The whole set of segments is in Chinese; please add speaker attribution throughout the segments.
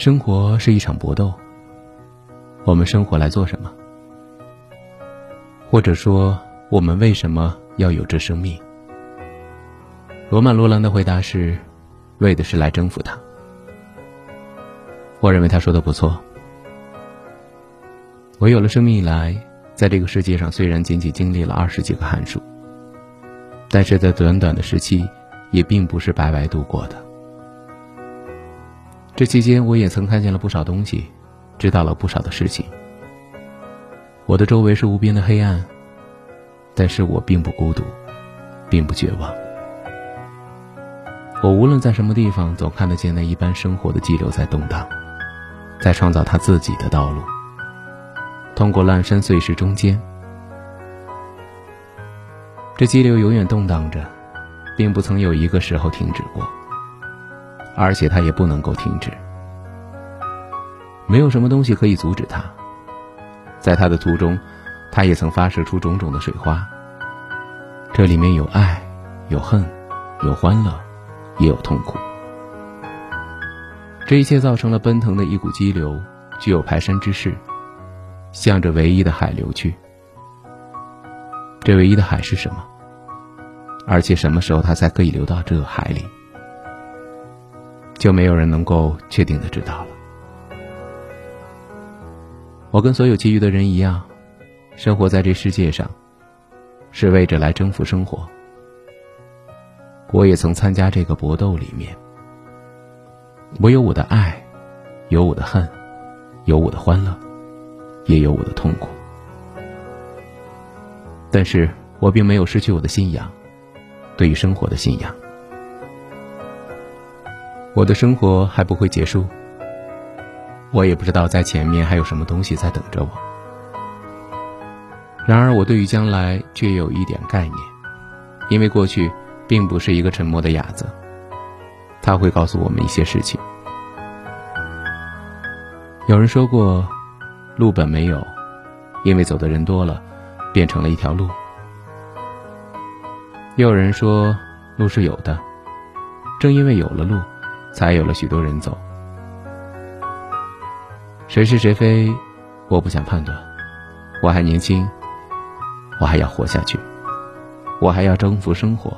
Speaker 1: 生活是一场搏斗，我们生活来做什么？或者说，我们为什么要有这生命？罗曼·罗兰的回答是：为的是来征服它。我认为他说的不错。我有了生命以来，在这个世界上虽然仅仅经历了二十几个寒暑，但是在短短的时期，也并不是白白度过的。这期间，我也曾看见了不少东西，知道了不少的事情。我的周围是无边的黑暗，但是我并不孤独，并不绝望。我无论在什么地方，总看得见那一般生活的激流在动荡，在创造他自己的道路。通过烂山碎石中间，这激流永远动荡着，并不曾有一个时候停止过。而且他也不能够停止，没有什么东西可以阻止他。在他的途中，他也曾发射出种种的水花。这里面有爱，有恨，有欢乐，也有痛苦。这一切造成了奔腾的一股激流，具有排山之势，向着唯一的海流去。这唯一的海是什么？而且什么时候它才可以流到这个海里？就没有人能够确定的知道了。我跟所有其余的人一样，生活在这世界上，是为着来征服生活。我也曾参加这个搏斗里面。我有我的爱，有我的恨，有我的欢乐，也有我的痛苦。但是我并没有失去我的信仰，对于生活的信仰。我的生活还不会结束，我也不知道在前面还有什么东西在等着我。然而，我对于将来却有一点概念，因为过去并不是一个沉默的哑子，他会告诉我们一些事情。有人说过，路本没有，因为走的人多了，变成了一条路。又有人说，路是有的，正因为有了路。才有了许多人走。谁是谁非，我不想判断。我还年轻，我还要活下去，我还要征服生活。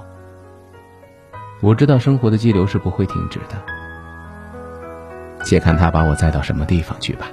Speaker 1: 我知道生活的激流是不会停止的，且看他把我载到什么地方去吧。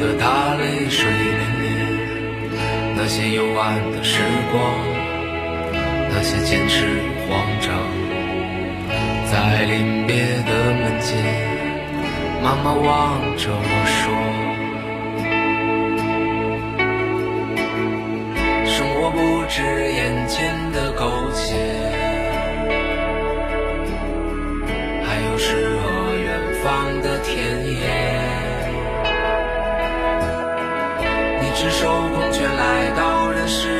Speaker 2: 的他泪水涟涟。那些幽暗的时光，那些坚持与慌张。在临别的门前，妈妈望着我说。生活不止眼前的苟赤手空拳来到人世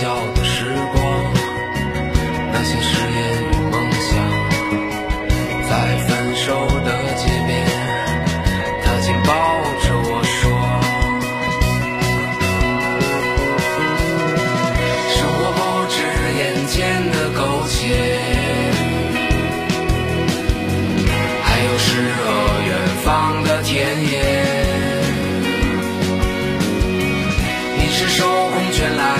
Speaker 2: 笑的时光，那些誓言与梦想，
Speaker 1: 在分手的街边，他紧抱着我说：“生活不止眼前的苟且，还有诗和远方的田野。”你是手空拳来。